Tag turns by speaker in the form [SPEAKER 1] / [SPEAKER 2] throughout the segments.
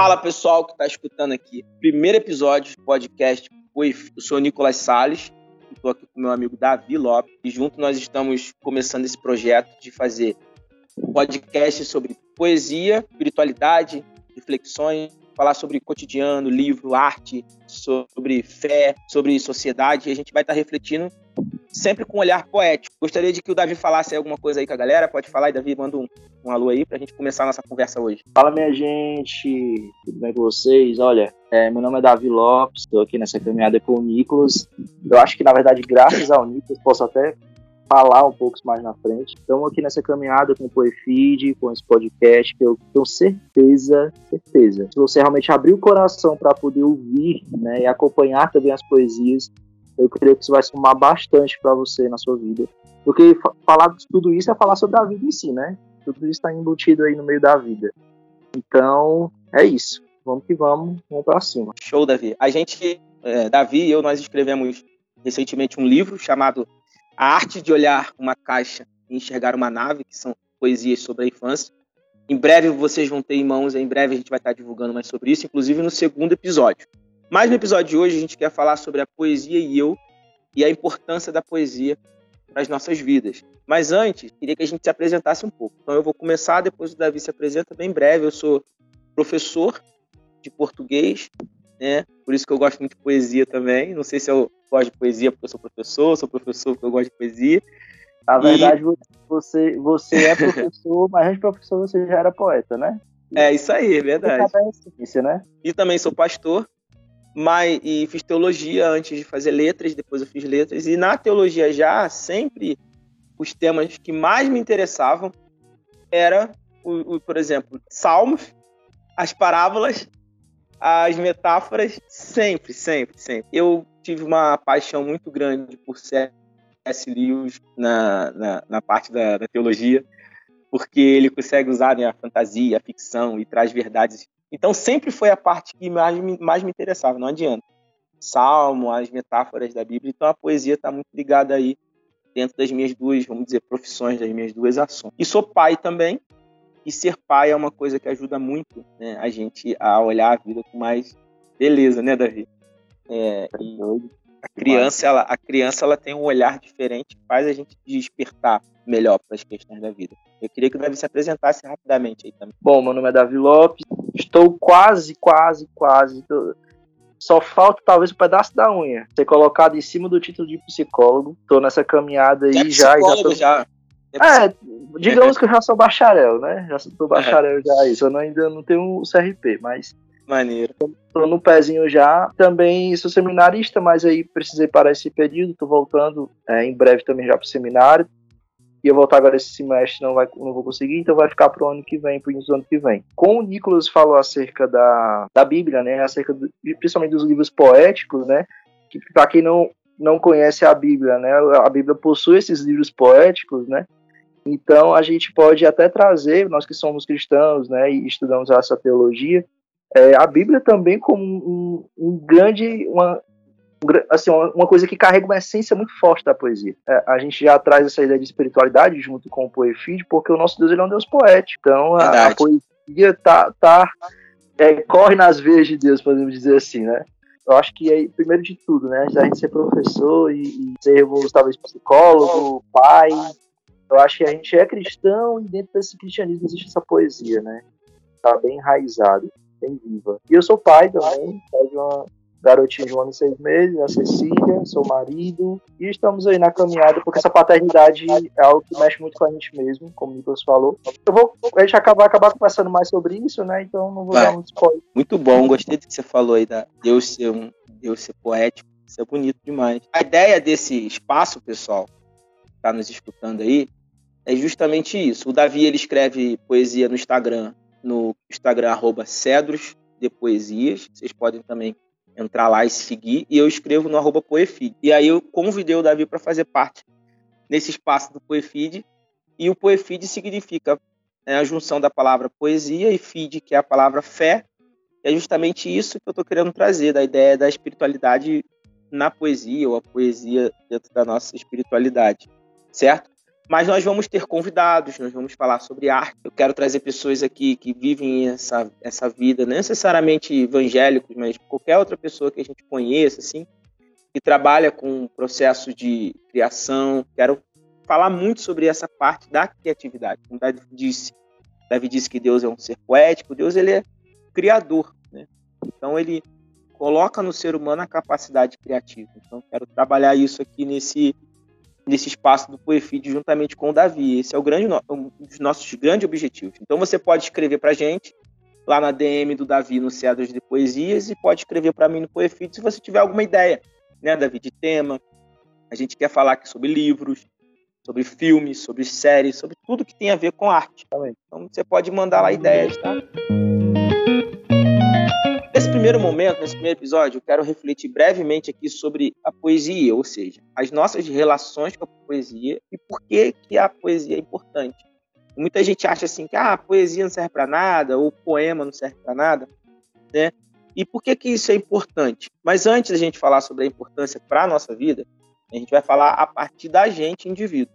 [SPEAKER 1] Fala pessoal que está escutando aqui. Primeiro episódio do podcast foi. Eu sou o Nicolas Salles, estou aqui com meu amigo Davi Lopes, e junto nós estamos começando esse projeto de fazer podcast sobre poesia, espiritualidade, reflexões, falar sobre cotidiano, livro, arte, sobre fé, sobre sociedade, e a gente vai estar refletindo sempre com um olhar poético. Gostaria de que o Davi falasse alguma coisa aí com a galera. Pode falar aí, Davi, manda um, um alô aí pra gente começar a nossa conversa hoje.
[SPEAKER 2] Fala, minha gente, tudo bem com vocês? Olha, é, meu nome é Davi Lopes, estou aqui nessa caminhada com o Nicolas. Eu acho que, na verdade, graças ao Nicolas, posso até falar um pouco mais na frente. Estamos aqui nessa caminhada com o Poefeed, com esse podcast, que eu tenho certeza, certeza, se você realmente abrir o coração para poder ouvir né, e acompanhar também as poesias, eu creio que isso vai somar bastante para você na sua vida. Porque falar de tudo isso é falar sobre a vida em si, né? Tudo isso está embutido aí no meio da vida. Então, é isso. Vamos que vamos, vamos para cima.
[SPEAKER 1] Show, Davi. A gente, é, Davi e eu, nós escrevemos recentemente um livro chamado A Arte de Olhar uma Caixa e Enxergar uma Nave, que são poesias sobre a infância. Em breve vocês vão ter em mãos, em breve a gente vai estar divulgando mais sobre isso, inclusive no segundo episódio. Mas no episódio de hoje a gente quer falar sobre a poesia e eu e a importância da poesia para as nossas vidas. Mas antes, queria que a gente se apresentasse um pouco. Então eu vou começar, depois o Davi se apresenta bem breve. Eu sou professor de português, né? Por isso que eu gosto muito de poesia também. Não sei se eu gosto de poesia porque eu sou professor, sou professor porque eu gosto de poesia.
[SPEAKER 2] Na verdade, e... você, você é professor, mas antes de professor você já era poeta, né?
[SPEAKER 1] É isso aí, é verdade.
[SPEAKER 2] Né?
[SPEAKER 1] E também sou pastor mas, e fiz teologia antes de fazer letras, depois eu fiz letras. E na teologia já, sempre os temas que mais me interessavam era, o, o, por exemplo, salmos, as parábolas, as metáforas, sempre, sempre, sempre. Eu tive uma paixão muito grande por C.S. Lewis na, na, na parte da, da, teologia, porque ele consegue usar né, a fantasia, a ficção e traz verdades então sempre foi a parte que mais me, mais me interessava, não adianta. Salmo, as metáforas da Bíblia, então a poesia está muito ligada aí dentro das minhas duas, vamos dizer, profissões, das minhas duas ações. E sou pai também, e ser pai é uma coisa que ajuda muito né, a gente a olhar a vida com mais beleza, né, Davi? É, a criança, ela, a criança ela tem um olhar diferente, faz a gente despertar melhor para as questões da vida. Eu queria que o Davi se apresentasse rapidamente aí também.
[SPEAKER 2] Bom, meu nome é Davi Lopes, estou quase, quase, quase. Só falta talvez um pedaço da unha ser colocado em cima do título de psicólogo. Estou nessa caminhada aí é já. Já, tô... já. É, é, digamos que eu já sou bacharel, né? Já sou bacharel já isso. Eu ainda não tenho o CRP, mas.
[SPEAKER 1] Maneiro.
[SPEAKER 2] Tô no pezinho já. Também sou seminarista, mas aí precisei parar esse período. Tô voltando é, em breve também já pro seminário e eu voltar agora esse semestre não, vai, não vou conseguir, então vai ficar para o ano que vem, para o ano que vem. Como o Nicolas falou acerca da, da Bíblia, né, acerca do, principalmente dos livros poéticos, né, que para quem não, não conhece a Bíblia, né, a Bíblia possui esses livros poéticos, né, então a gente pode até trazer, nós que somos cristãos, né, e estudamos essa teologia, é, a Bíblia também como um, um grande, uma, assim, uma coisa que carrega uma essência muito forte da poesia. É, a gente já traz essa ideia de espiritualidade junto com o poefide, porque o nosso Deus ele é um Deus poético. Então a, a poesia tá, tá é, corre nas veias de Deus, podemos dizer assim, né? Eu acho que é, primeiro de tudo, né? A gente ser professor e, e ser talvez psicólogo, pai. Eu acho que a gente é cristão e dentro desse cristianismo existe essa poesia, né? Tá bem enraizado, bem viva. E eu sou pai também, pai de uma garotinho de um ano e seis meses, a Cecília, sou marido, e estamos aí na caminhada, porque essa paternidade é algo que mexe muito com a gente mesmo, como o Nicolas falou. Eu vou, a gente acabar, acabar conversando mais sobre isso, né, então não vou Vai. dar muito spoiler.
[SPEAKER 1] Muito bom, gostei do que você falou aí, da Deus ser, um, Deus ser poético, isso é bonito demais. A ideia desse espaço, pessoal, que está nos escutando aí, é justamente isso. O Davi, ele escreve poesia no Instagram, no Instagram, arroba Cedros de Poesias, vocês podem também entrar lá e seguir, e eu escrevo no arroba Poefeed. E aí eu convidei o Davi para fazer parte nesse espaço do Poefeed, e o Poefeed significa né, a junção da palavra poesia e feed, que é a palavra fé, e é justamente isso que eu estou querendo trazer, da ideia da espiritualidade na poesia, ou a poesia dentro da nossa espiritualidade, certo? Mas nós vamos ter convidados, nós vamos falar sobre arte. Eu quero trazer pessoas aqui que vivem essa, essa vida, não necessariamente evangélicos, mas qualquer outra pessoa que a gente conheça, assim, que trabalha com processo de criação. Quero falar muito sobre essa parte da criatividade. Como Davi disse, Davi disse que Deus é um ser poético, Deus ele é criador, né? Então ele coloca no ser humano a capacidade criativa. Então quero trabalhar isso aqui nesse nesse espaço do Poefide juntamente com o Davi. Esse é o grande, um dos nossos grandes objetivos. Então você pode escrever para a gente lá na DM do Davi no Cedros de Poesias e pode escrever para mim no Poefide se você tiver alguma ideia, né, Davi, de tema. A gente quer falar aqui sobre livros, sobre filmes, sobre séries, sobre tudo que tem a ver com arte. Então você pode mandar lá ideias, tá? Primeiro momento, nesse primeiro episódio, eu quero refletir brevemente aqui sobre a poesia, ou seja, as nossas relações com a poesia e por que, que a poesia é importante. Muita gente acha assim que ah, a poesia não serve para nada, ou o poema não serve para nada, né? E por que, que isso é importante? Mas antes da gente falar sobre a importância para a nossa vida, a gente vai falar a partir da gente, indivíduo.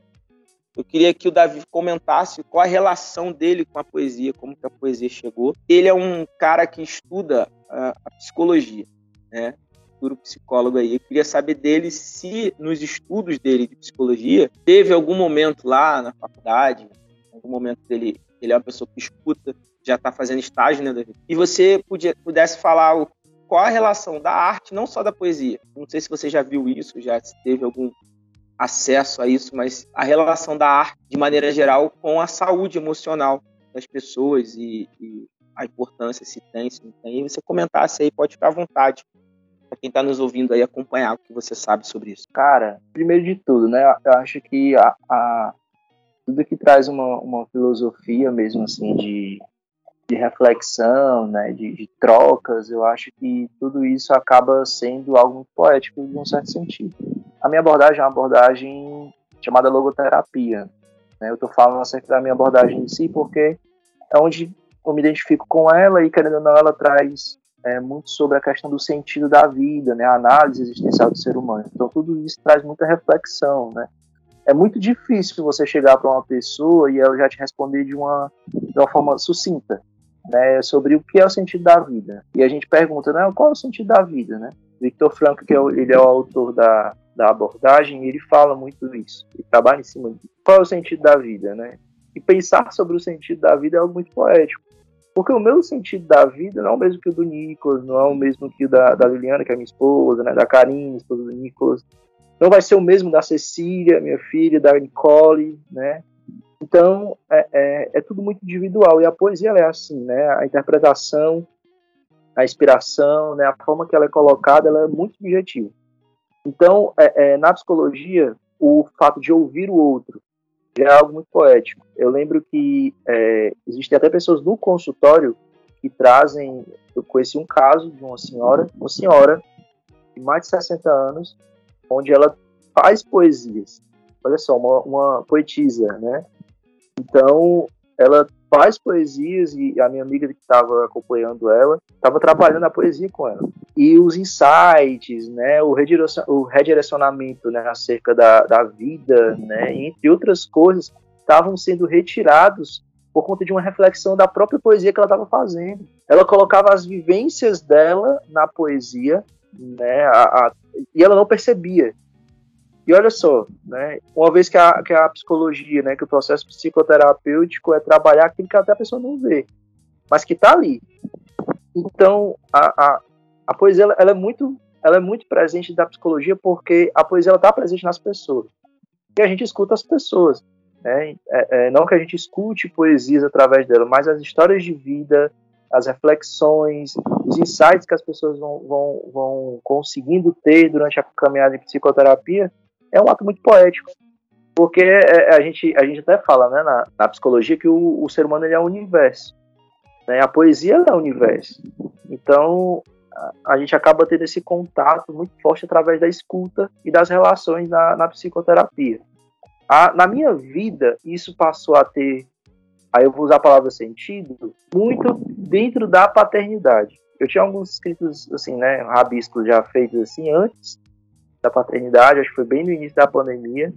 [SPEAKER 1] Eu queria que o Davi comentasse qual a relação dele com a poesia, como que a poesia chegou. Ele é um cara que estuda a, psicologia, né? Futuro psicólogo aí. Eu queria saber dele se nos estudos dele de psicologia teve algum momento lá na faculdade, algum momento dele, ele é uma pessoa que escuta, já está fazendo estágio, né, Davi? E você podia, pudesse falar qual a relação da arte, não só da poesia. Não sei se você já viu isso, já teve algum acesso a isso, mas a relação da arte, de maneira geral, com a saúde emocional das pessoas e, e a importância, se tem, se não tem. E você comentasse aí, pode ficar à vontade para quem está nos ouvindo aí acompanhar o que você sabe sobre isso.
[SPEAKER 2] Cara, primeiro de tudo, né? Eu acho que a, a tudo que traz uma, uma filosofia mesmo assim de, de reflexão, né, de, de, trocas, eu acho que tudo isso acaba sendo algo poético de um certo sentido. A minha abordagem é uma abordagem chamada logoterapia. Né? Eu estou falando acerca da minha abordagem em si porque é onde eu me identifico com ela e, querendo ou não, ela traz é, muito sobre a questão do sentido da vida, né, a análise existencial do ser humano. Então, tudo isso traz muita reflexão, né. É muito difícil você chegar para uma pessoa e ela já te responder de uma, de uma forma sucinta, né, sobre o que é o sentido da vida. E a gente pergunta, né, qual é o sentido da vida, né? Victor Frankl, que é o, ele é o autor da, da abordagem, ele fala muito isso. Ele trabalha em cima de qual é o sentido da vida, né? E pensar sobre o sentido da vida é algo muito poético. Porque o meu sentido da vida não é o mesmo que o do Nicolas, não é o mesmo que o da, da Liliana, que é minha esposa, né, da Karine, esposa do Nicolas. Não vai ser o mesmo da Cecília, minha filha, da Nicole, né? Então, é, é, é tudo muito individual. E a poesia é assim, né? A interpretação, a inspiração, né? a forma que ela é colocada, ela é muito subjetiva. Então, é, é, na psicologia, o fato de ouvir o outro é algo muito poético. Eu lembro que é, existem até pessoas no consultório que trazem. Eu conheci um caso de uma senhora, uma senhora de mais de 60 anos, onde ela faz poesias. Olha só, uma, uma poetisa, né? Então, ela faz poesias e a minha amiga que estava acompanhando ela estava trabalhando a poesia com ela. E os insights, né, o, o redirecionamento né, acerca da, da vida, né, entre outras coisas, estavam sendo retirados por conta de uma reflexão da própria poesia que ela estava fazendo. Ela colocava as vivências dela na poesia, né, a, a, e ela não percebia. E olha só, né, uma vez que a, que a psicologia, né, que o processo psicoterapêutico é trabalhar aquilo que até a pessoa não vê, mas que está ali. Então, a, a, a poesia ela, ela, é muito, ela é muito presente da psicologia porque a poesia está presente nas pessoas. E a gente escuta as pessoas. Né? É, é, não que a gente escute poesias através dela, mas as histórias de vida, as reflexões, os insights que as pessoas vão, vão, vão conseguindo ter durante a caminhada de psicoterapia, é um ato muito poético. Porque é, é, a gente, a gente até fala né, na, na psicologia que o, o, ser humano ele é um universo. Né? A poesia é um universo. Então, a, a, gente acaba tendo esse contato muito forte através da escuta e das relações na, na psicoterapia. A, na minha vida, isso passou a ter, aí eu vou usar a palavra sentido, muito dentro da paternidade. Eu tinha alguns escritos, assim, né, rabiscos já feitos assim antes, da paternidade, acho que foi bem no início da pandemia.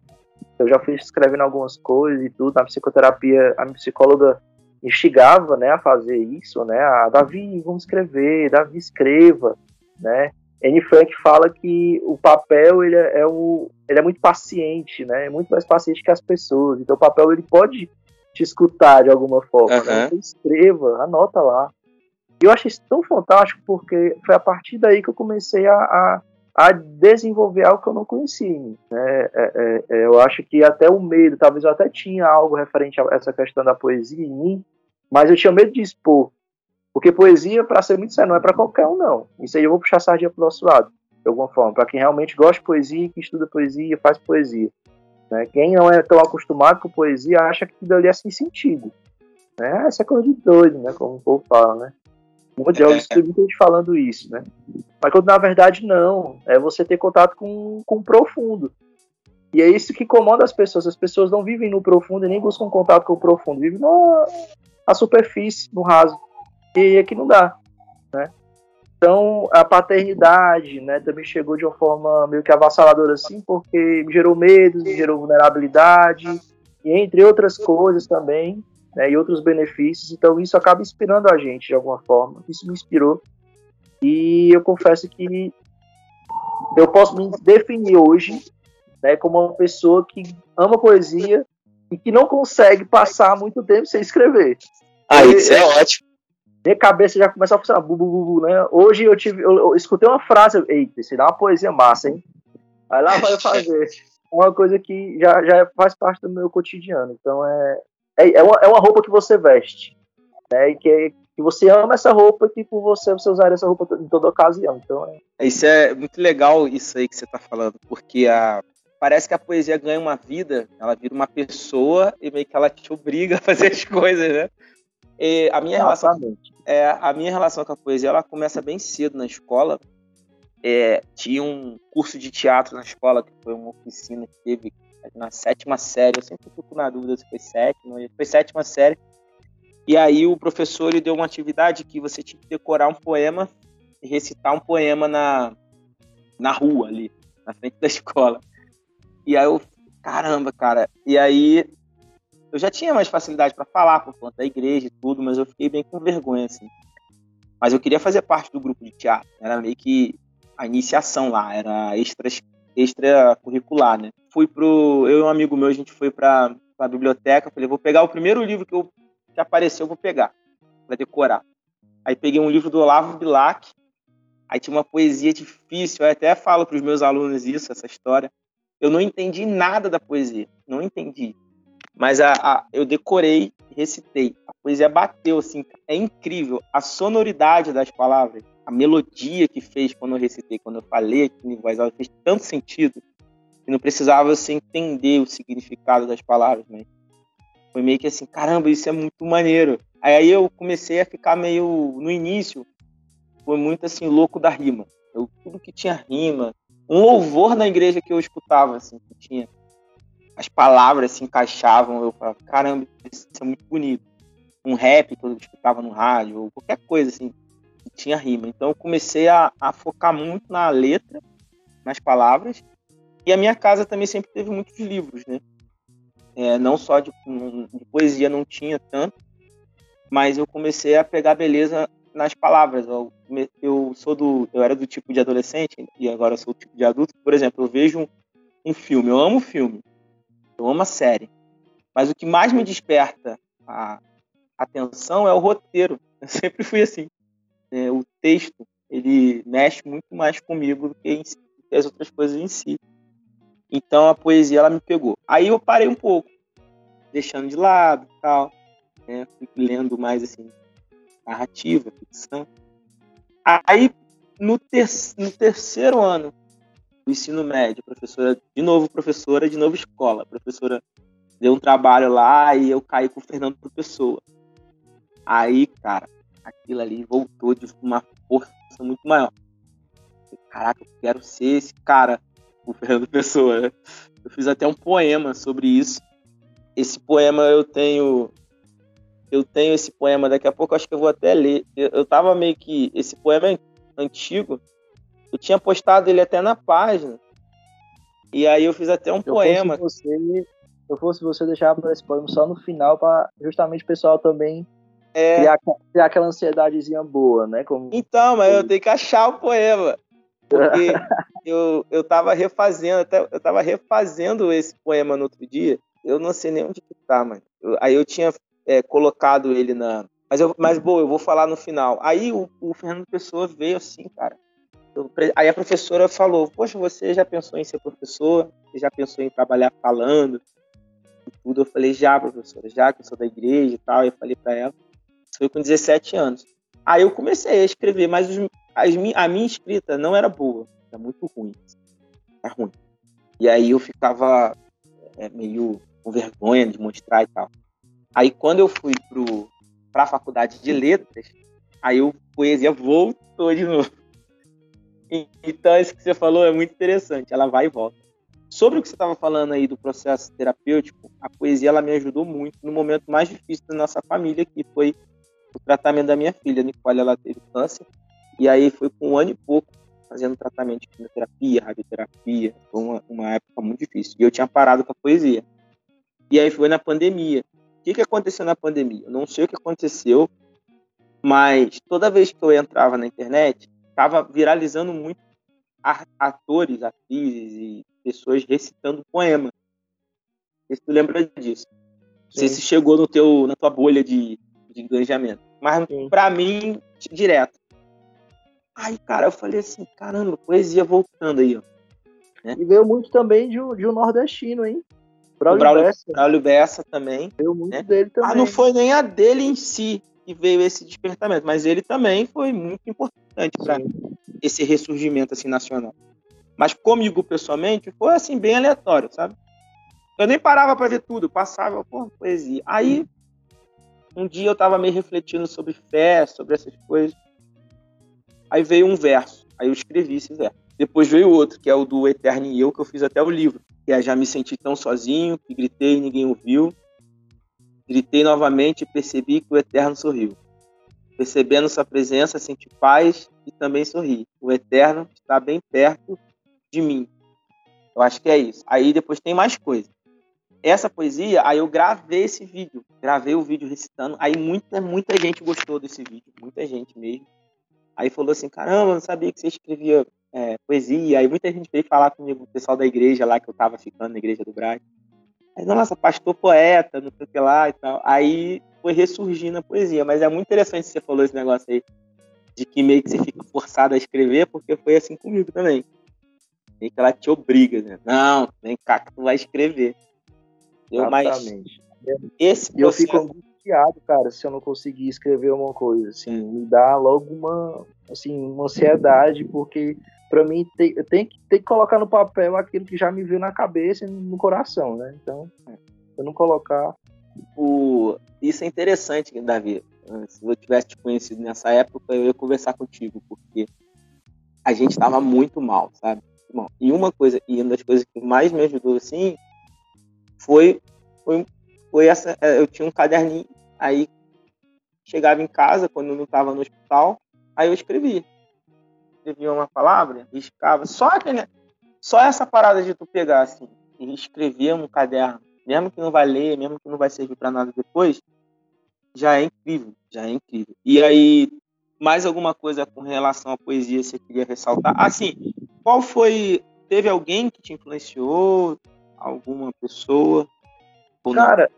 [SPEAKER 2] eu já fui escrevendo algumas coisas e tudo. Na psicoterapia, a minha psicóloga instigava, né, a fazer isso, né? A Davi, vamos escrever, Davi escreva, né? Anne Frank fala que o papel ele é, é, o, ele é muito paciente, né? É muito mais paciente que as pessoas. Então o papel ele pode te escutar de alguma forma. Uhum. Né? Então, escreva, anota lá. E eu achei isso tão fantástico porque foi a partir daí que eu comecei a, a, a desenvolver algo que eu não conhecia. Né? É, é, é, eu acho que até o medo, talvez eu até tinha algo referente a essa questão da poesia em mim, mas eu tinha medo de expor. Porque poesia, para ser muito sério, não é para qualquer um, não. Isso aí eu vou puxar a sardinha pro nosso lado, de alguma forma. Para quem realmente gosta de poesia, que estuda poesia, faz poesia. Né? Quem não é tão acostumado com poesia acha que aquilo ali é sem sentido. Né? Essa é coisa de doido, né? Como o povo fala, né? De jogos tem muita gente falando isso, né? Mas quando na verdade não. É você ter contato com, com o profundo. E é isso que incomoda as pessoas. As pessoas não vivem no profundo e nem buscam contato com o profundo. Vivem na, na superfície, no raso. E aqui não dá, né? Então, a paternidade, né, também chegou de uma forma meio que avassaladora assim, porque gerou medo, gerou vulnerabilidade, e entre outras coisas também, né, e outros benefícios. Então, isso acaba inspirando a gente de alguma forma. Isso me inspirou. E eu confesso que eu posso me definir hoje né, como uma pessoa que ama poesia e que não consegue passar muito tempo sem escrever.
[SPEAKER 1] Ah, isso é ótimo
[SPEAKER 2] minha cabeça já começa a funcionar, bu, bu, bu, né? Hoje eu tive, eu, eu escutei uma frase, eita, isso dá uma poesia massa, hein? Aí lá vai fazer uma coisa que já, já faz parte do meu cotidiano. Então é, é, é, uma, é uma roupa que você veste, né? E que, que você ama essa roupa e por você você usar essa roupa em toda ocasião. Então
[SPEAKER 1] é... Isso é muito legal isso aí que você está falando, porque a parece que a poesia ganha uma vida, ela vira uma pessoa e meio que ela te obriga a fazer as coisas, né? E a minha relação, é, a minha relação com a poesia ela começa bem cedo na escola. É, tinha um curso de teatro na escola, que foi uma oficina que teve na sétima série. Eu sempre fico na dúvida se foi sétima, foi sétima série. E aí o professor ele deu uma atividade que você tinha que decorar um poema e recitar um poema na, na rua ali, na frente da escola. E aí eu, caramba, cara. E aí eu já tinha mais facilidade para falar por conta da igreja e tudo, mas eu fiquei bem com vergonha, assim. Mas eu queria fazer parte do grupo de teatro. Era meio que a iniciação lá, era extra, extra curricular, né? Fui pro. Eu e um amigo meu, a gente foi pra, pra biblioteca. Falei, vou pegar o primeiro livro que, eu, que apareceu, eu vou pegar, para decorar. Aí peguei um livro do Olavo Bilac. Aí tinha uma poesia difícil. Eu até falo para os meus alunos isso, essa história. Eu não entendi nada da poesia. Não entendi. Mas a, a, eu decorei, recitei. A poesia bateu, assim, é incrível. A sonoridade das palavras, a melodia que fez quando eu recitei, quando eu falei aqui em voz alta, fez tanto sentido que não precisava você entender o significado das palavras, mas foi meio que assim, caramba, isso é muito maneiro. Aí eu comecei a ficar meio, no início, foi muito assim, louco da rima. Eu, tudo que tinha rima, um louvor na igreja que eu escutava, assim, que tinha as palavras se encaixavam. Eu falava, caramba, isso é muito bonito. Um rap que eu escutava no rádio, ou qualquer coisa assim, que tinha rima. Então eu comecei a, a focar muito na letra, nas palavras. E a minha casa também sempre teve muitos livros, né? É, não só de, de, poesia não tinha tanto, mas eu comecei a pegar beleza nas palavras. Eu, eu, sou do, eu era do tipo de adolescente e agora sou do tipo de adulto. Por exemplo, eu vejo um, um filme, eu amo filme, eu amo a série. Mas o que mais me desperta a atenção é o roteiro. Eu sempre fui assim. É, o texto, ele mexe muito mais comigo do que, as outras coisas em si. Então a poesia, ela me pegou. Aí eu parei um pouco, deixando de lado tal. Né? Fui lendo mais, assim, narrativa, ficção. Aí, no, ter no terceiro ano do ensino médio, professora, de novo professora, de novo escola. Professora deu um trabalho lá e eu caí com o Fernando Pessoa. Aí, cara, aquilo ali voltou de uma força muito maior. Caraca, eu quero ser esse cara, o Fernando Pessoa. Né? Eu fiz até um poema sobre isso. Esse poema eu tenho. Eu tenho esse poema, daqui a pouco acho que eu vou até ler. Eu, eu tava meio que. Esse poema é antigo, eu tinha postado ele até na página. E aí eu fiz até um
[SPEAKER 2] eu
[SPEAKER 1] poema.
[SPEAKER 2] Fosse você, se eu fosse você, deixava esse poema só no final, para justamente o pessoal também é... criar, criar aquela ansiedadezinha boa, né? Como...
[SPEAKER 1] Então, mas eu tenho que achar o poema. Porque eu, eu tava refazendo, até, eu tava refazendo esse poema no outro dia. Eu não sei nem onde que tá, mano. Eu, aí eu tinha é, colocado ele na. Mas, eu, mas, boa, eu vou falar no final. Aí o, o Fernando Pessoa veio assim, cara. Eu, aí a professora falou: Poxa, você já pensou em ser professor? Você já pensou em trabalhar falando? E tudo. Eu falei: Já, professora, já que eu sou da igreja e tal. Eu falei para ela. Isso foi com 17 anos. Aí eu comecei a escrever, mas os, as, a minha escrita não era boa. Era muito ruim. Era ruim. E aí eu ficava é, meio com vergonha de mostrar e tal. Aí quando eu fui para a faculdade de letras, aí o poesia voltou de novo. Então isso que você falou é muito interessante, ela vai e volta. Sobre o que você estava falando aí do processo terapêutico, a poesia ela me ajudou muito no momento mais difícil da nossa família, que foi o tratamento da minha filha, Nicole, ela teve câncer, e aí foi com um ano e pouco fazendo tratamento de quimioterapia, radioterapia, foi uma, uma época muito difícil. E eu tinha parado com a poesia. E aí foi na pandemia. O que, que aconteceu na pandemia? Eu não sei o que aconteceu, mas toda vez que eu entrava na internet, estava viralizando muito atores, atrizes e pessoas recitando poema. Se tu lembra disso. Não sei se chegou no teu, na tua bolha de, de engajamento. Mas para mim, direto. Aí, cara, eu falei assim, caramba, poesia voltando aí, ó.
[SPEAKER 2] Né? E veio muito também de, de um nordestino, hein?
[SPEAKER 1] Braulio, Braulio Bessa. Braulio Bessa também.
[SPEAKER 2] Veio muito né? dele também.
[SPEAKER 1] Ah, não foi nem a dele em si que veio esse despertamento, mas ele também foi muito importante para esse ressurgimento assim nacional. Mas comigo pessoalmente foi assim bem aleatório, sabe? Eu nem parava para ver tudo, passava por poesia. Aí um dia eu tava meio refletindo sobre fé, sobre essas coisas. Aí veio um verso, aí eu escrevi esse verso. Depois veio outro, que é o do Eterno e Eu, que eu fiz até o livro. Que é Já Me Senti Tão Sozinho, que gritei e ninguém ouviu. Gritei novamente e percebi que o Eterno sorriu. Percebendo sua presença, senti paz e também sorri. O Eterno está bem perto de mim. Eu acho que é isso. Aí depois tem mais coisa. Essa poesia, aí eu gravei esse vídeo. Gravei o vídeo recitando. Aí muita, muita gente gostou desse vídeo. Muita gente mesmo. Aí falou assim: caramba, não sabia que você escrevia é, poesia. Aí muita gente veio falar comigo, o pessoal da igreja lá que eu tava ficando, na igreja do Braz. Aí, nossa, pastor poeta, não sei o que lá e tal. Aí foi ressurgindo a poesia. Mas é muito interessante que você falou esse negócio aí, de que meio que você fica forçado a escrever, porque foi assim comigo também. Meio que ela te obriga, né? Não, vem cá que tu vai escrever. Eu, Exatamente. Mas esse
[SPEAKER 2] processo... eu fico cara, se eu não conseguir escrever uma coisa, assim, me dá logo uma, assim, uma ansiedade, porque para mim tem, tenho que, tenho que colocar no papel aquilo que já me veio na cabeça e no coração, né? Então, eu não colocar.
[SPEAKER 1] O... Isso é interessante, Davi. Se eu tivesse te conhecido nessa época, eu ia conversar contigo, porque a gente estava muito mal, sabe? Bom, e uma coisa, e uma das coisas que mais me ajudou assim foi, foi, foi essa. É, eu tinha um caderninho, aí chegava em casa, quando não estava no hospital, aí eu escrevia escrevia uma palavra, riscava. Só, aquele, só essa parada de tu pegar assim e escrever um caderno, mesmo que não vai ler, mesmo que não vai servir para nada depois, já é incrível, já é incrível. E aí, mais alguma coisa com relação à poesia você queria ressaltar? Assim, qual foi. Teve alguém que te influenciou? Alguma pessoa?
[SPEAKER 2] Cara,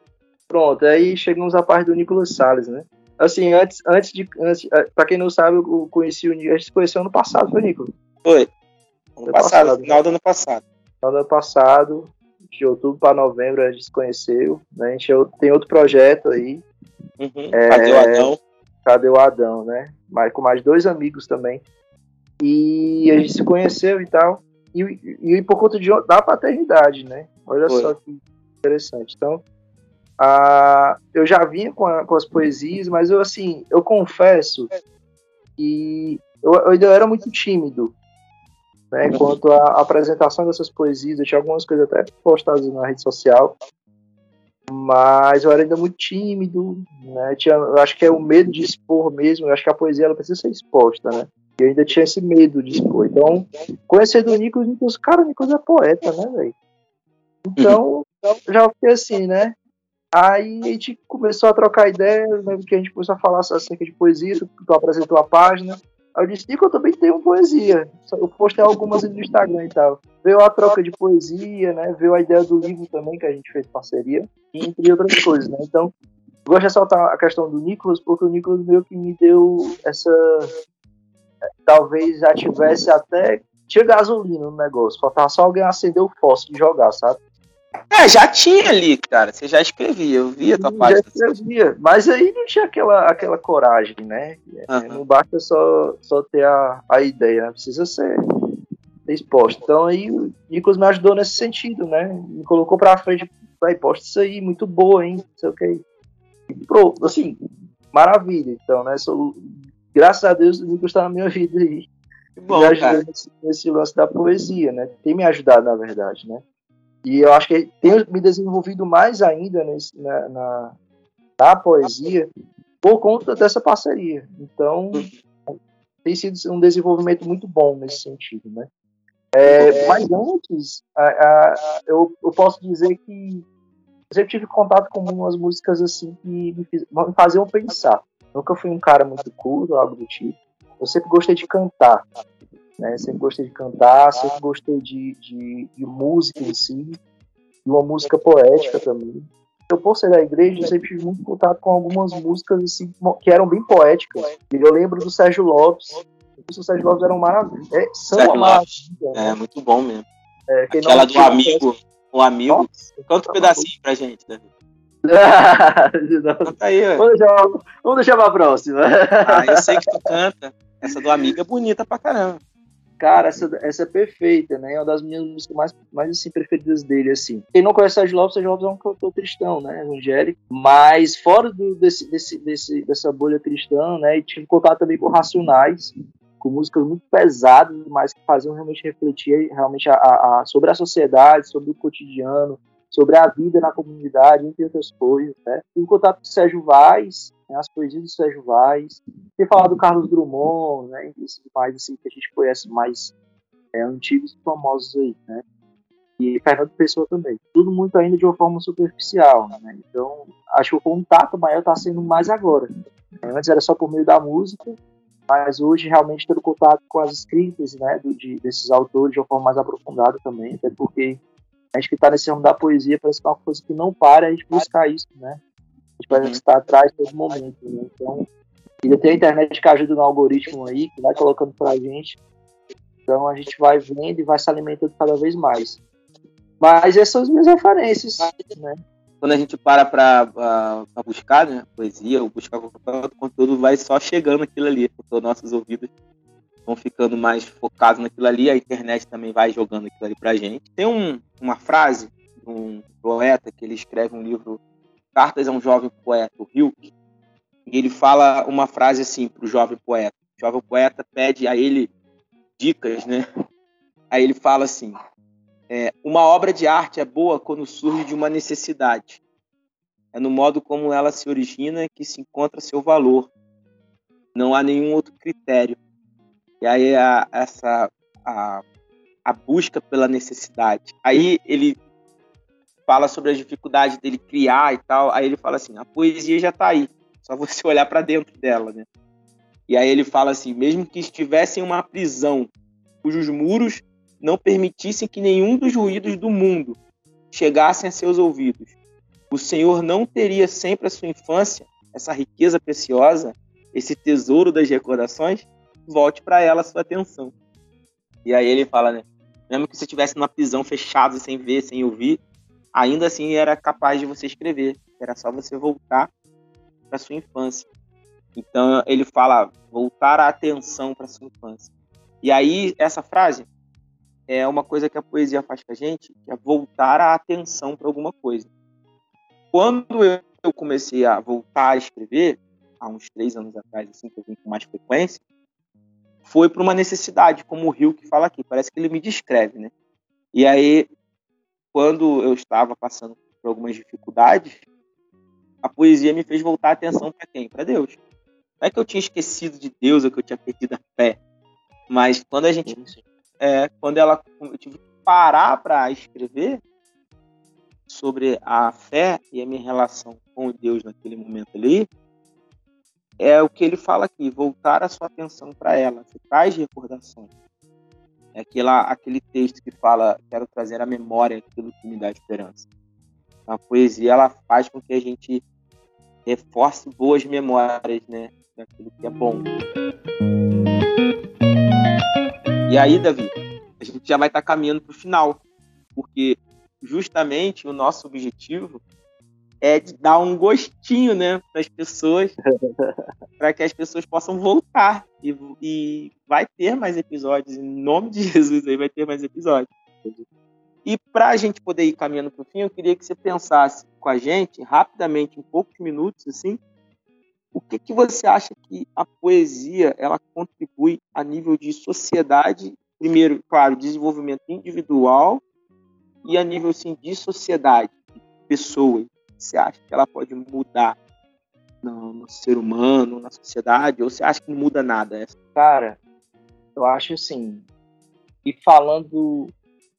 [SPEAKER 2] pronto, aí chegamos à parte do Nicolas Salles, né? Assim, antes, antes de. Antes, é, pra quem não sabe, eu conheci o Nico. A gente se conheceu ano passado, foi, Nico?
[SPEAKER 1] Foi. Ano foi passado, passado, final do ano passado.
[SPEAKER 2] Final do ano passado, de outubro para novembro, a gente se conheceu. Né? A gente tem outro projeto aí.
[SPEAKER 1] Uhum. É, Cadê o Adão?
[SPEAKER 2] Cadê o Adão, né? Mas com mais dois amigos também. E a gente se conheceu e tal. E, e, e por conta de, da paternidade, né? Olha foi. só que interessante. Então, ah, eu já vinha com, a, com, as poesias, mas eu assim, eu confesso que eu, eu ainda era muito tímido, né? Quanto à apresentação dessas poesias, eu tinha algumas coisas até postadas na rede social, mas eu era ainda muito tímido, né? Tinha, acho que é o medo de expor mesmo. Eu acho que a poesia ela precisa ser exposta, né? E eu ainda tinha esse medo de expor. Então, conhecendo o Nicolas, o Nicolas, cara, o Nicolas é poeta, né, velho? Então, já fiquei assim, né? Aí a gente começou a trocar ideias, lembro que a gente começou a falar acerca de poesia, tu, tu apresentou a página. Aí eu disse, Nico, eu também tenho poesia. Eu postei algumas no Instagram e tal. Veio a troca de poesia, né? Veio a ideia do livro também, que a gente fez parceria, entre outras coisas, né? Então, gosto de ressaltar a questão do Nicolas, porque o Nicolas meio que me deu essa. Talvez já tivesse até. Tinha gasolina no negócio, faltava só alguém acender o fósforo e jogar, sabe?
[SPEAKER 1] É, já tinha ali, cara. Você já escrevia, eu via a tua página.
[SPEAKER 2] Já escrevia, mas aí não tinha aquela, aquela coragem, né? Uhum. Não basta só, só ter a, a ideia, né? precisa ser, exposto. Então aí o Nicolas me ajudou nesse sentido, né? Me colocou pra frente, vai, posta isso aí, muito boa, hein? Não sei o que. Pro, assim, maravilha. Então, né? Sou, graças a Deus o Nicolas tá na minha vida aí. Bom, me ajudou nesse, nesse lance da poesia, né? Tem me ajudado, na verdade, né? E eu acho que tenho me desenvolvido mais ainda nesse, na, na, na, poesia por conta dessa parceria. Então, tem sido um desenvolvimento muito bom nesse sentido, né? É, mas antes, a, a, eu, eu, posso dizer que eu sempre tive contato com umas músicas assim que me, fiz, me faziam pensar. Nunca fui um cara muito culto, algo do tipo. Eu sempre gostei de cantar. Né? Sempre gostei de cantar, sempre gostei de, de, de música em si, e uma música poética também. Eu, por ser da igreja, sempre tive muito contato com algumas músicas assim, que eram bem poéticas. Eu lembro do Sérgio Lopes. O Sérgio Lopes era um maravilha. É, são Sérgio uma
[SPEAKER 1] maravilha. Né? É, muito bom mesmo. É, Aquela do amigo. O amigo. Conta um pedacinho pra gente, Davi.
[SPEAKER 2] Canta aí, vamos deixar, vamos deixar pra próxima.
[SPEAKER 1] Ah, eu sei que tu canta. Essa do amigo é bonita pra caramba.
[SPEAKER 2] Cara, essa, essa é perfeita, né? É uma das minhas músicas mais, mais assim, preferidas dele, assim. Quem não conhece Sérgio Lopes, Sérgio Lopes é um cantor cristão, né? Evangélico. Mas fora do, desse, desse, desse, dessa bolha cristã, né? E tive contato também com Racionais, com músicas muito pesadas, mas que faziam realmente refletir realmente a, a, a, sobre a sociedade, sobre o cotidiano, sobre a vida na comunidade, entre outras coisas, né? Tive contato com Sérgio Vaz, né, as poesias do Sérgio Vaz, ter falado do Carlos Drummond, né, esses mais assim, que a gente conhece mais é, antigos e famosos aí, né, e Fernando Pessoa também. Tudo muito ainda de uma forma superficial, né, então acho que o contato maior está sendo mais agora. Antes era só por meio da música, mas hoje realmente tendo contato com as escritas, né, do, de, desses autores de uma forma mais aprofundada também, até porque a gente que está nesse ramo da poesia parece que é uma coisa que não para a gente buscar isso, né, gente vai estar atrás todo momento. Né? Então, ainda tem a internet que ajuda no algoritmo aí, que vai colocando pra gente. Então a gente vai vendo e vai se alimentando cada vez mais. Mas essas são as minhas referências, né?
[SPEAKER 1] Quando a gente para para buscar né, poesia ou buscar qualquer outro conteúdo, vai só chegando aquilo ali. Os nossos ouvidos vão ficando mais focados naquilo ali, a internet também vai jogando aquilo ali pra gente. Tem um, uma frase de um poeta que ele escreve um livro Cartas a um jovem poeta, o Hilke, e ele fala uma frase assim para o jovem poeta. O jovem poeta pede a ele dicas, né? Aí ele fala assim: é, uma obra de arte é boa quando surge de uma necessidade. É no modo como ela se origina que se encontra seu valor. Não há nenhum outro critério. E aí a, essa a, a busca pela necessidade. Aí ele fala sobre as dificuldades dele criar e tal. Aí ele fala assim: a poesia já está aí, só você olhar para dentro dela, né? E aí ele fala assim: mesmo que estivesse em uma prisão cujos muros não permitissem que nenhum dos ruídos do mundo chegassem a seus ouvidos, o Senhor não teria sempre a sua infância, essa riqueza preciosa, esse tesouro das recordações? Volte para ela a sua atenção. E aí ele fala, né? Mesmo que você estivesse numa prisão fechada, sem ver, sem ouvir, ainda assim era capaz de você escrever. Era só você voltar para sua infância. Então ele fala voltar a atenção para sua infância. E aí essa frase é uma coisa que a poesia faz com a gente, que é voltar a atenção para alguma coisa. Quando eu comecei a voltar a escrever, há uns três anos atrás, assim, que eu vim com mais frequência, foi por uma necessidade, como o Rio que fala aqui. Parece que ele me descreve, né? E aí quando eu estava passando por algumas dificuldades, a poesia me fez voltar a atenção para quem? Para Deus. Não é que eu tinha esquecido de Deus ou que eu tinha perdido a fé. Mas quando a gente. É, quando ela. Eu tive que parar para escrever sobre a fé e a minha relação com Deus naquele momento ali, é o que ele fala aqui, voltar a sua atenção para ela, você traz recordações. É aquela, aquele texto que fala, quero trazer à memória aquilo que me dá esperança. A poesia, ela faz com que a gente reforce boas memórias, né, daquilo que é bom. E aí, Davi, a gente já vai estar tá caminhando para o final, porque justamente o nosso objetivo é de dar um gostinho, né, para as pessoas, para que as pessoas possam voltar e, e, vai ter mais episódios em nome de Jesus aí vai ter mais episódios. E para a gente poder ir caminhando para o fim, eu queria que você pensasse com a gente rapidamente, em poucos minutos, assim, o que, que você acha que a poesia ela contribui a nível de sociedade? Primeiro, claro, desenvolvimento individual e a nível assim, de sociedade, de pessoas. Você acha que ela pode mudar no, no, ser humano, na sociedade, ou você acha que não muda nada?
[SPEAKER 2] Cara, eu acho assim. E falando,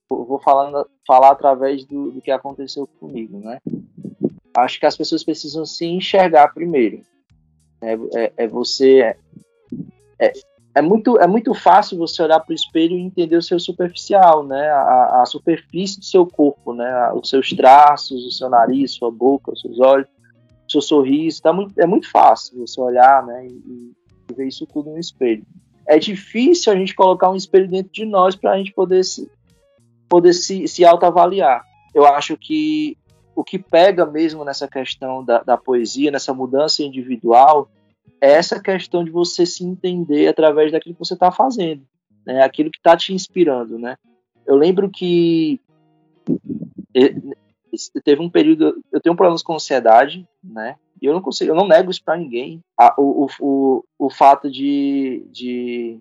[SPEAKER 2] vou falando, falar através do, do que aconteceu comigo, né? Acho que as pessoas precisam se enxergar primeiro. É, é, é você. É, é, muito, é muito fácil você olhar para o espelho e entender o seu superficial, né? A, a superfície do seu corpo, né? Os seus traços, o seu nariz, sua boca, os seus olhos, o seu sorriso. Tá muito, é muito fácil você olhar né? e, e ver isso tudo no espelho. É difícil a gente colocar um espelho dentro de nós para a gente poder se, poder se, se autoavaliar. Eu acho que o que pega mesmo nessa questão da, da poesia, nessa mudança individual, essa questão de você se entender através daquilo que você está fazendo, né? aquilo que está te inspirando. Né? Eu lembro que teve um período, eu tenho problemas com ansiedade, né? E eu não consigo, eu não nego isso para ninguém. o, o, o, fato de, de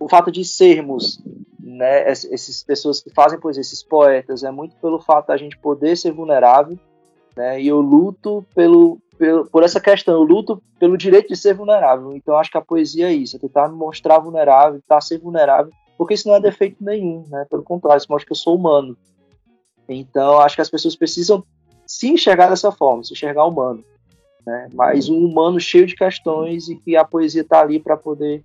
[SPEAKER 2] o fato de sermos né, essas pessoas que fazem poesia, esses poetas, é muito pelo fato da gente poder ser vulnerável, né, e eu luto pelo, pelo, por essa questão, eu luto pelo direito de ser vulnerável. Então acho que a poesia é isso, é tentar me mostrar vulnerável, tentar ser vulnerável, porque isso não é defeito nenhum, né, pelo contrário, isso mostra que eu sou humano. Então acho que as pessoas precisam se enxergar dessa forma, se enxergar humano. Né, mas um humano cheio de questões e que a poesia está ali para poder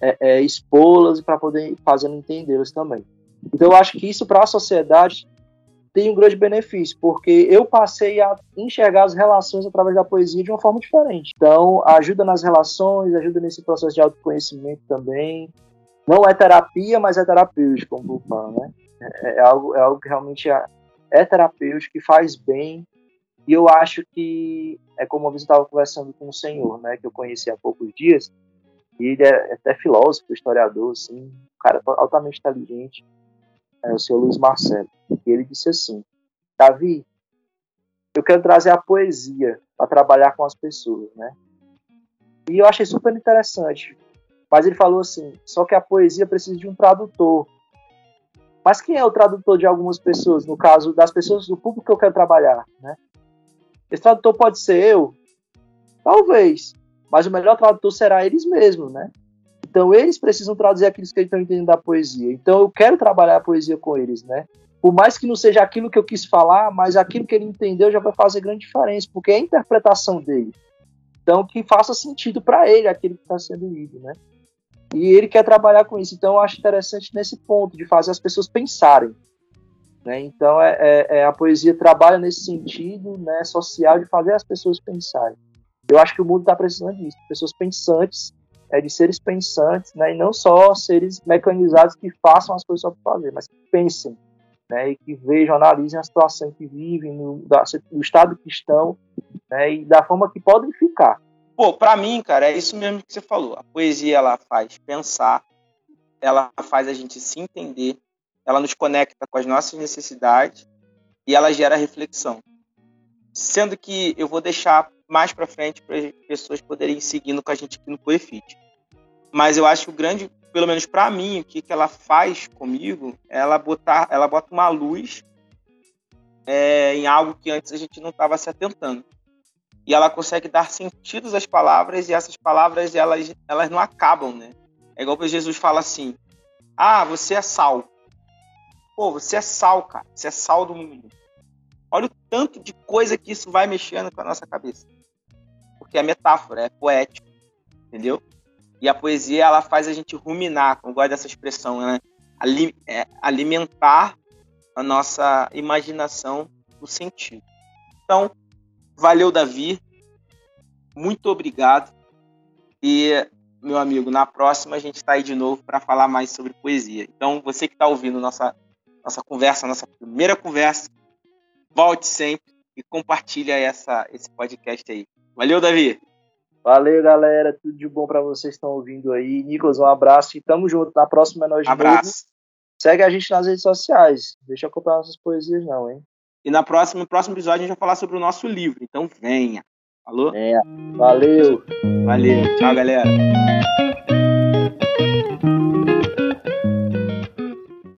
[SPEAKER 2] é, é, expô-las e para poder fazendo entendê-las também. Então eu acho que isso para a sociedade tem um grande benefício, porque eu passei a enxergar as relações através da poesia de uma forma diferente. Então, ajuda nas relações, ajuda nesse processo de autoconhecimento também. Não é terapia, mas é terapêutico, como falo, né? É, é, algo, é algo que realmente é, é terapêutico, que faz bem. E eu acho que, é como eu estava conversando com o senhor, né, que eu conheci há poucos dias, e ele é até filósofo, historiador, assim, um cara altamente inteligente, é o senhor Luiz Marcelo. E ele disse assim: Davi, eu quero trazer a poesia para trabalhar com as pessoas, né? E eu achei super interessante. Mas ele falou assim: só que a poesia precisa de um tradutor. Mas quem é o tradutor de algumas pessoas? No caso das pessoas do público que eu quero trabalhar, né? Esse tradutor pode ser eu? Talvez mas o melhor tradutor será eles mesmos, né? Então eles precisam traduzir aquilo que eles estão entendendo da poesia. Então eu quero trabalhar a poesia com eles, né? Por mais que não seja aquilo que eu quis falar, mas aquilo que ele entendeu já vai fazer grande diferença, porque é a interpretação dele. Então que faça sentido para ele aquilo que está sendo lido, né? E ele quer trabalhar com isso. Então eu acho interessante nesse ponto de fazer as pessoas pensarem. Né? Então é, é, é a poesia trabalha nesse sentido, né, social de fazer as pessoas pensarem. Eu acho que o mundo está precisando disso, pessoas pensantes, é, de seres pensantes, né, e não só seres mecanizados que façam as coisas só para fazer, mas que pensem, né, e que vejam, analisem a situação que vivem, no, da, estado que estão, né, e da forma que podem ficar.
[SPEAKER 1] Pô, para mim, cara, é isso mesmo que você falou. A poesia ela faz pensar, ela faz a gente se entender, ela nos conecta com as nossas necessidades e ela gera reflexão. Sendo que eu vou deixar mais para frente para as pessoas poderem seguindo com a gente aqui no Poefit. Mas eu acho que o grande, pelo menos para mim, o que, que ela faz comigo, ela botar, ela bota uma luz é, em algo que antes a gente não estava se atentando. E ela consegue dar sentidos às palavras e essas palavras elas, elas não acabam, né? É igual que Jesus fala assim: Ah, você é sal. Pô, você é sal, cara. Você é sal do mundo. Olha o tanto de coisa que isso vai mexendo com a nossa cabeça. Porque é metáfora, é poético. Entendeu? E a poesia, ela faz a gente ruminar, como gosto dessa expressão, né? É, alimentar a nossa imaginação no sentido. Então, valeu, Davi. Muito obrigado. E, meu amigo, na próxima a gente está aí de novo para falar mais sobre poesia. Então, você que está ouvindo nossa, nossa conversa, nossa primeira conversa, volte sempre e compartilha essa, esse podcast aí. Valeu, Davi!
[SPEAKER 2] Valeu, galera. Tudo de bom para vocês que estão ouvindo aí. Nicolas, um abraço e tamo junto. Na próxima é nós de
[SPEAKER 1] abraço. Novo.
[SPEAKER 2] Segue a gente nas redes sociais. Deixa eu acompanhar nossas poesias, não, hein?
[SPEAKER 1] E na próxima, no próximo episódio a gente vai falar sobre o nosso livro. Então venha. Falou?
[SPEAKER 2] É. Valeu.
[SPEAKER 1] Valeu. Tchau, galera.